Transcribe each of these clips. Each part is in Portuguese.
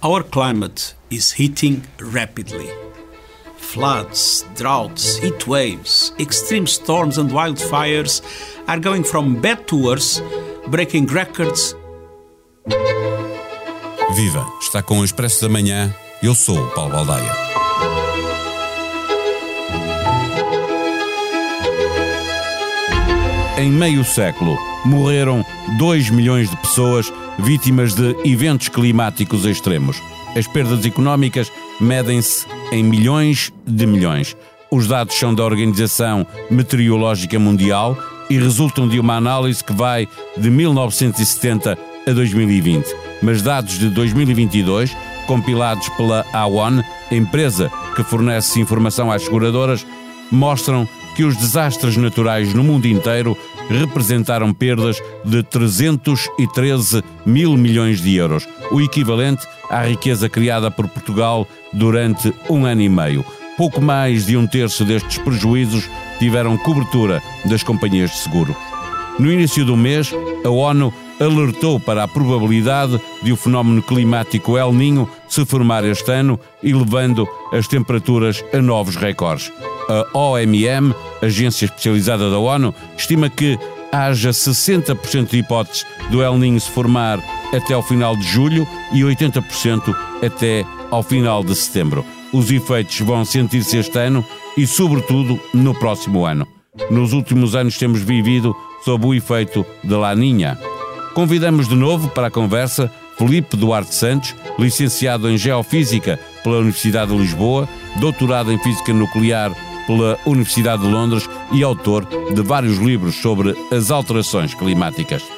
Our climate is heating rapidly. Floods, droughts, heat waves, extreme storms, and wildfires are going from bad to worse, breaking records. Viva! Está com o Expresso da Manhã. Eu sou o Paulo Baldaia. Em meio século, morreram 2 milhões de pessoas vítimas de eventos climáticos extremos. As perdas económicas medem-se em milhões de milhões. Os dados são da Organização Meteorológica Mundial e resultam de uma análise que vai de 1970 a 2020. Mas dados de 2022, compilados pela AWON, empresa que fornece informação às seguradoras, mostram que os desastres naturais no mundo inteiro representaram perdas de 313 mil milhões de euros, o equivalente à riqueza criada por Portugal durante um ano e meio. Pouco mais de um terço destes prejuízos tiveram cobertura das companhias de seguro. No início do mês, a ONU alertou para a probabilidade de o fenómeno climático El Ninho se formar este ano, elevando as temperaturas a novos recordes. A OMM, agência especializada da ONU, estima que haja 60% de hipóteses do El Ninho se formar até ao final de julho e 80% até ao final de setembro. Os efeitos vão sentir-se este ano e, sobretudo, no próximo ano. Nos últimos anos temos vivido sob o efeito da Laninha. Convidamos de novo para a conversa Felipe Duarte Santos, licenciado em Geofísica pela Universidade de Lisboa, doutorado em Física Nuclear pela Universidade de Londres e autor de vários livros sobre as alterações climáticas.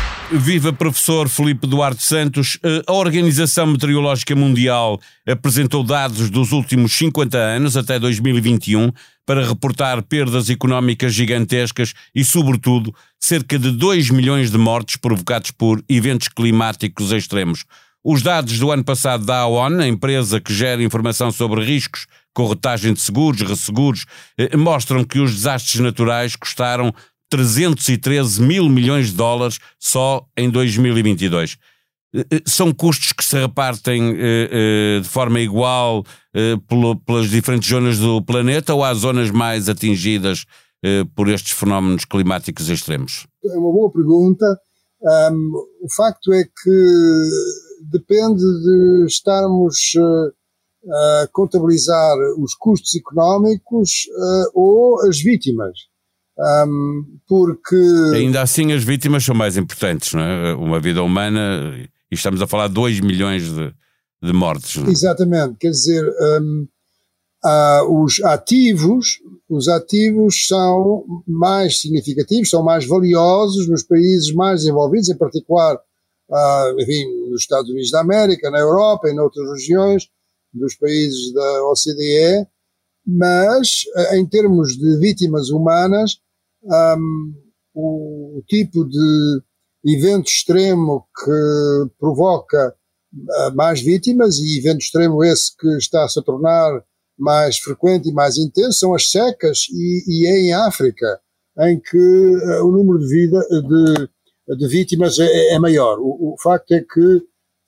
Viva professor Felipe Duarte Santos. Eh, a Organização Meteorológica Mundial apresentou dados dos últimos 50 anos até 2021 para reportar perdas económicas gigantescas e, sobretudo, cerca de 2 milhões de mortes provocados por eventos climáticos extremos. Os dados do ano passado da AON, a empresa que gera informação sobre riscos, corretagem de seguros, resseguros, eh, mostram que os desastres naturais custaram 313 mil milhões de dólares só em 2022. Eh, eh, são custos que se repartem eh, de forma igual pelas diferentes zonas do planeta ou há zonas mais atingidas por estes fenómenos climáticos extremos? É uma boa pergunta. Um, o facto é que depende de estarmos a contabilizar os custos económicos ou as vítimas. Um, porque. Ainda assim, as vítimas são mais importantes, não é? Uma vida humana, e estamos a falar de 2 milhões de, de mortes. É? Exatamente, quer dizer, um, uh, os ativos, os ativos são mais significativos, são mais valiosos nos países mais desenvolvidos, em particular, uh, enfim, nos Estados Unidos da América, na Europa e noutras regiões dos países da OCDE, mas uh, em termos de vítimas humanas, um, o, o, tipo de evento extremo que provoca uh, mais vítimas e evento extremo esse que está a se tornar mais frequente e mais intenso são as secas e, e é em África em que uh, o número de, vida, de, de vítimas é, é maior. O, o, facto é que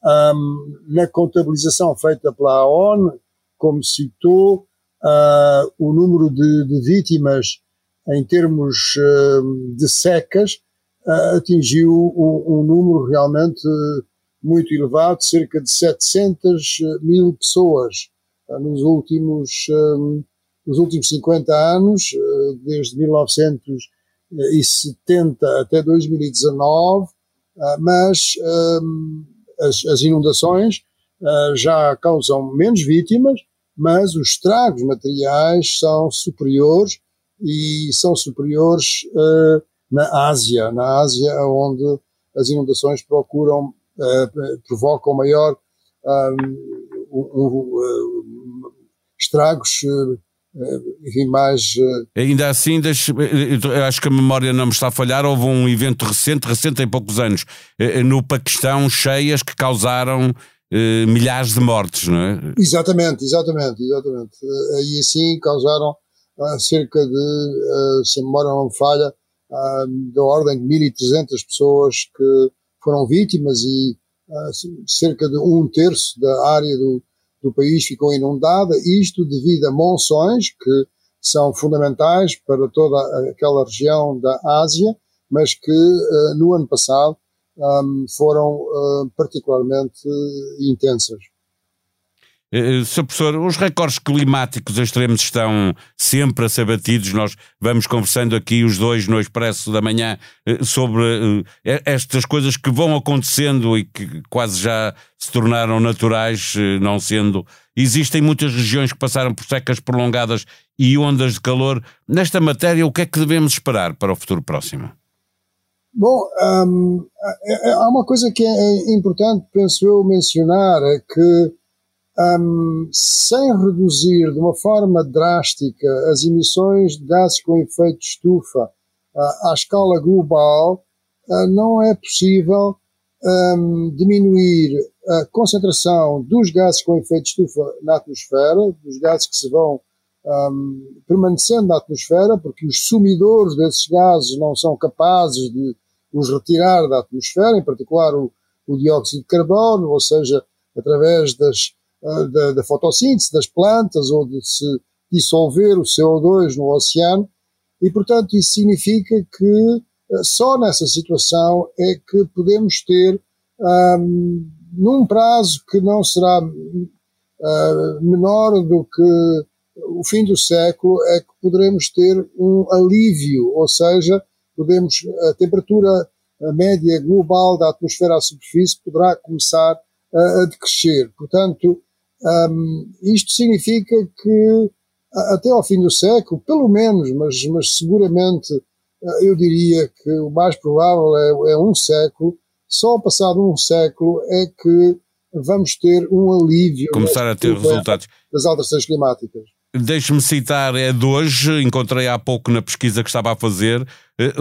um, na contabilização feita pela ONU, como citou, uh, o número de, de vítimas em termos hum, de secas, atingiu um, um número realmente muito elevado, cerca de 700 mil pessoas nos últimos, nos últimos 50 anos, desde 1970 até 2019, mas as, as inundações já causam menos vítimas, mas os estragos materiais são superiores e são superiores uh, na Ásia, na Ásia onde as inundações procuram, uh, provocam maior um, um, estragos enfim, mais. Ainda assim, acho que a memória não me está a falhar. Houve um evento recente, recente em poucos anos, no Paquistão, cheias que causaram milhares de mortes, não é? Exatamente, exatamente, exatamente. Aí assim causaram cerca de, se a memória não me falha, da ordem de 1.300 pessoas que foram vítimas e cerca de um terço da área do, do país ficou inundada, isto devido a monções que são fundamentais para toda aquela região da Ásia, mas que no ano passado um, foram uh, particularmente intensas. Uh, Sr. Professor, os recordes climáticos extremos estão sempre a ser batidos. Nós vamos conversando aqui, os dois, no Expresso da Manhã, sobre estas coisas que vão acontecendo e que quase já se tornaram naturais, não sendo. Existem muitas regiões que passaram por secas prolongadas e ondas de calor. Nesta matéria, o que é que devemos esperar para o futuro próximo? Bom, um, há uma coisa que é importante, penso eu, mencionar, é que um, sem reduzir de uma forma drástica as emissões de gases com efeito de estufa uh, à escala global, uh, não é possível um, diminuir a concentração dos gases com efeito de estufa na atmosfera, dos gases que se vão permanecendo na atmosfera, porque os sumidores desses gases não são capazes de os retirar da atmosfera, em particular o, o dióxido de carbono, ou seja, através das da, da fotossíntese das plantas ou de se dissolver o CO2 no oceano, e portanto isso significa que eh, só nessa situação é que podemos ter, um, num prazo que não será uh, menor do que o fim do século, é que poderemos ter um alívio, ou seja, podemos a temperatura média global da atmosfera à superfície poderá começar a, a decrescer. Portanto, um, isto significa que até ao fim do século, pelo menos, mas, mas seguramente eu diria que o mais provável é, é um século, só passado um século é que vamos ter um alívio começar a ter resultados das alterações climáticas. Deixe-me citar, é de hoje, encontrei há pouco na pesquisa que estava a fazer, eh,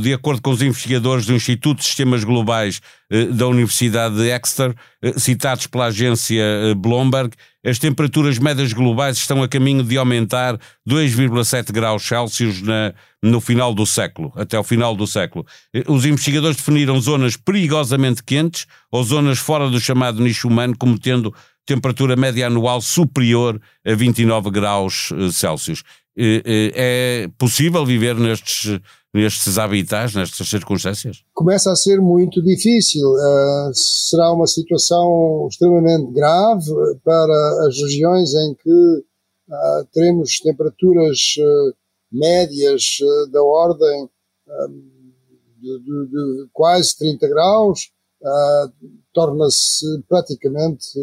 de acordo com os investigadores do Instituto de Sistemas Globais eh, da Universidade de Exeter, eh, citados pela agência Bloomberg, as temperaturas médias globais estão a caminho de aumentar 2,7 graus Celsius na, no final do século, até o final do século. Os investigadores definiram zonas perigosamente quentes ou zonas fora do chamado nicho humano como tendo temperatura média anual superior a 29 graus eh, Celsius. Eh, eh, é possível viver nestes, nestes habitats, nestas circunstâncias? Começa a ser muito difícil. Uh, será uma situação extremamente grave para as regiões em que uh, teremos temperaturas uh, médias da ordem de, de, de, quase 30 graus torna-se praticamente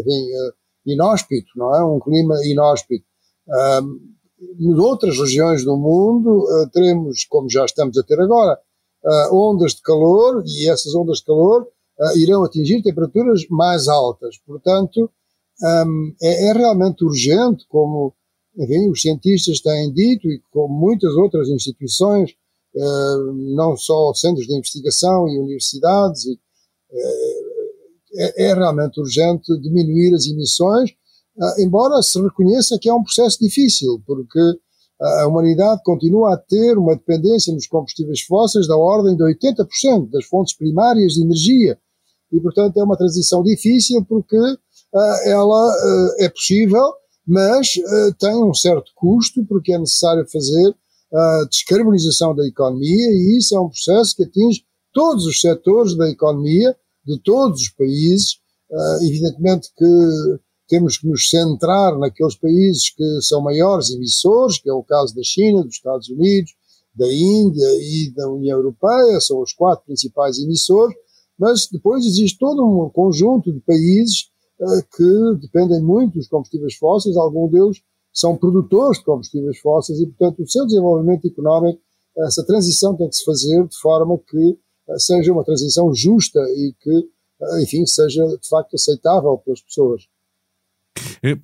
enfim, eh, inóspito, não é? Um clima inóspito. Um, outras regiões do mundo uh, teremos, como já estamos a ter agora, uh, ondas de calor e essas ondas de calor irão atingir temperaturas mais altas. Portanto, um, é, é, realmente urgente, como enfim, os cientistas têm dito e como muitas outras instituições, não só centros de investigação e universidades e é, é realmente urgente diminuir as emissões, uh, embora se reconheça que é um processo difícil, porque a humanidade continua a ter uma dependência nos combustíveis fósseis da ordem de 80% das fontes primárias de energia. E, portanto, é uma transição difícil porque uh, ela uh, é possível, mas uh, tem um certo custo, porque é necessário fazer a descarbonização da economia, e isso é um processo que atinge todos os setores da economia, de todos os países. Uh, evidentemente que temos que nos centrar naqueles países que são maiores emissores, que é o caso da China, dos Estados Unidos, da Índia e da União Europeia, são os quatro principais emissores, mas depois existe todo um conjunto de países uh, que dependem muito dos combustíveis fósseis, alguns deles são produtores de combustíveis fósseis e, portanto, o seu desenvolvimento económico, essa transição tem que se fazer de forma que seja uma transição justa e que, enfim, seja de facto aceitável pelas pessoas.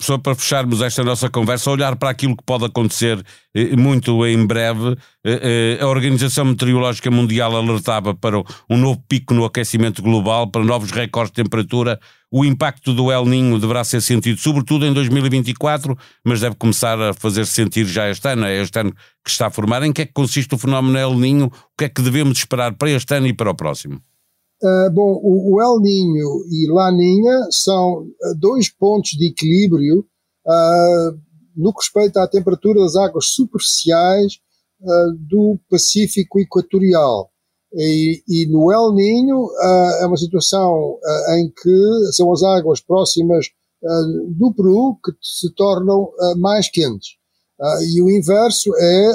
Só para fecharmos esta nossa conversa, olhar para aquilo que pode acontecer eh, muito em breve. Eh, eh, a Organização Meteorológica Mundial alertava para um novo pico no aquecimento global, para novos recordes de temperatura. O impacto do El Ninho deverá ser sentido sobretudo em 2024, mas deve começar a fazer-se sentir já este ano. É este ano que está a formar. Em que é que consiste o fenómeno El Ninho? O que é que devemos esperar para este ano e para o próximo? Uh, bom, o, o, El Ninho e Laninha são uh, dois pontos de equilíbrio uh, no que respeita à temperatura das águas superficiais do Pacífico Equatorial. E, e, no El Ninho é uma situação em que são as águas próximas do Peru que se tornam mais quentes. e o inverso é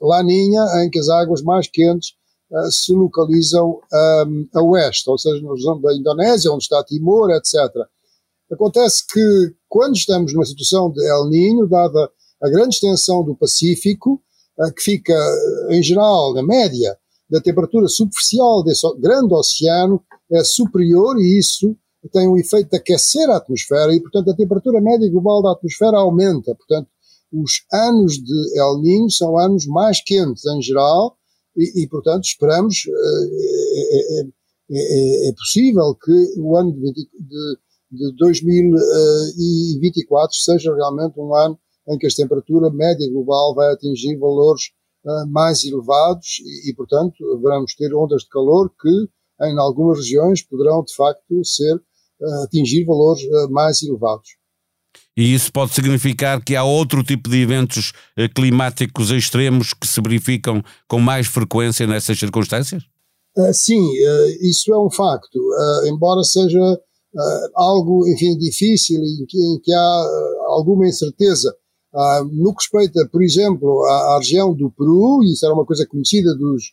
Laninha, em que as águas mais quentes uh, se localizam um, a oeste, ou seja, na região da Indonésia, onde está Timor, etc. Acontece que, quando estamos numa situação de El Niño, dada a grande extensão do Pacífico, uh, que fica, em geral, na média, da temperatura superficial desse grande oceano, é superior e isso tem o efeito de aquecer a atmosfera e, portanto, a temperatura média global da atmosfera aumenta. Portanto, os anos de El Niño são anos mais quentes em geral e, e portanto, esperamos, é, é, é, possível que o ano de, 20, de, de 2024 seja realmente um ano em que a temperatura média global vai atingir valores mais elevados e, e, portanto, vamos ter ondas de calor que, em algumas regiões, poderão de facto ser atingir valores mais elevados. E isso pode significar que há outro tipo de eventos eh, climáticos extremos que se verificam com mais frequência nessas circunstâncias? Uh, sim, uh, isso é um facto. Embora seja algo, enfim, difícil e em que, há alguma incerteza. no que respeita, por exemplo, à, região do Peru, e isso era uma coisa conhecida dos,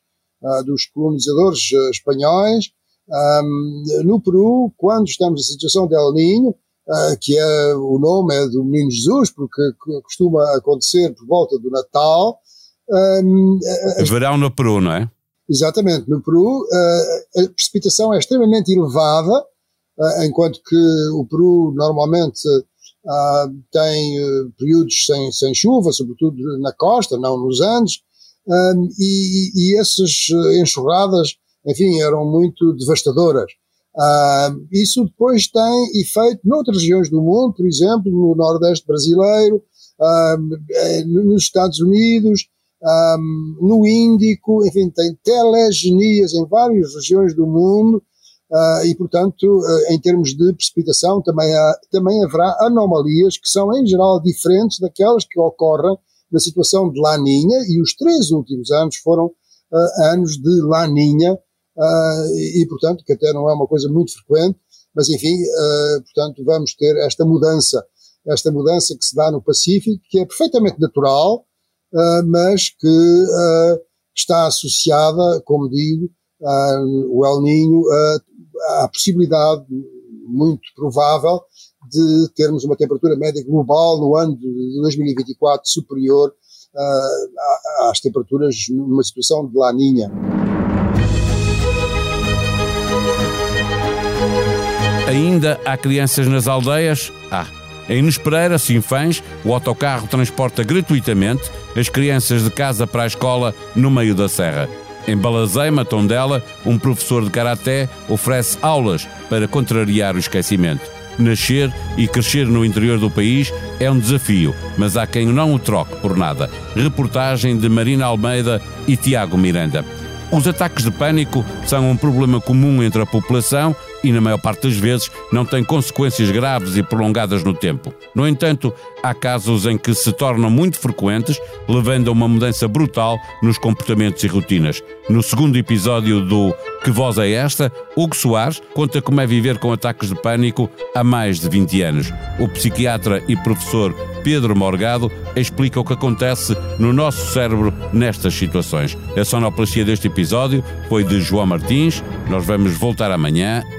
dos colonizadores espanhóis, um, no Peru, quando estamos em situação de El Niño, que é o nome é do Menino Jesus, porque costuma acontecer por volta do Natal. Verão no Peru, não é? Exatamente, no Peru uh, a precipitação é extremamente elevada, uh, enquanto que o Peru normalmente tem períodos sem, sem chuva, sobretudo na costa, não nos Andes, e, e essas enxurradas, enfim, eram muito devastadoras. Uh, isso depois tem efeito noutras regiões do mundo, por exemplo, no Nordeste brasileiro, uh, nos Estados Unidos, um, no Índico, enfim, tem telegenias em várias regiões do mundo uh, e, portanto, em termos de precipitação, também, há, também haverá anomalias que são, em geral, diferentes daquelas que ocorrem na situação de Laninha, e os três últimos anos foram anos de Laninha, uh, e, portanto, que até não é uma coisa muito frequente, mas enfim, uh, portanto, vamos ter esta mudança, esta mudança que se dá no Pacífico, que é perfeitamente natural, uh, mas que está associada, como digo, o El Ninho à possibilidade muito provável de termos uma temperatura média global no ano de 2024 superior uh, às temperaturas numa situação de laninha. Ainda há crianças nas aldeias? Há. Em Inês Pereira, Sinfãs, o autocarro transporta gratuitamente as crianças de casa para a escola no meio da serra. Em Balazeima, Tondela, um professor de karaté oferece aulas para contrariar o esquecimento. Nascer e crescer no interior do país é um desafio, mas há quem não o troque por nada. Reportagem de Marina Almeida e Tiago Miranda. Os ataques de pânico são um problema comum entre a população e, na maior parte das vezes, não têm consequências graves e prolongadas no tempo. No entanto, há casos em que se tornam muito frequentes, levando a uma mudança brutal nos comportamentos e rotinas. No segundo episódio do Que Voz é Esta, Hugo Soares conta como é viver com ataques de pânico há mais de 20 anos. O psiquiatra e professor Pedro Morgado explica o que acontece no nosso cérebro nestas situações. A sonoplastia deste episódio foi de João Martins. Nós vamos voltar amanhã.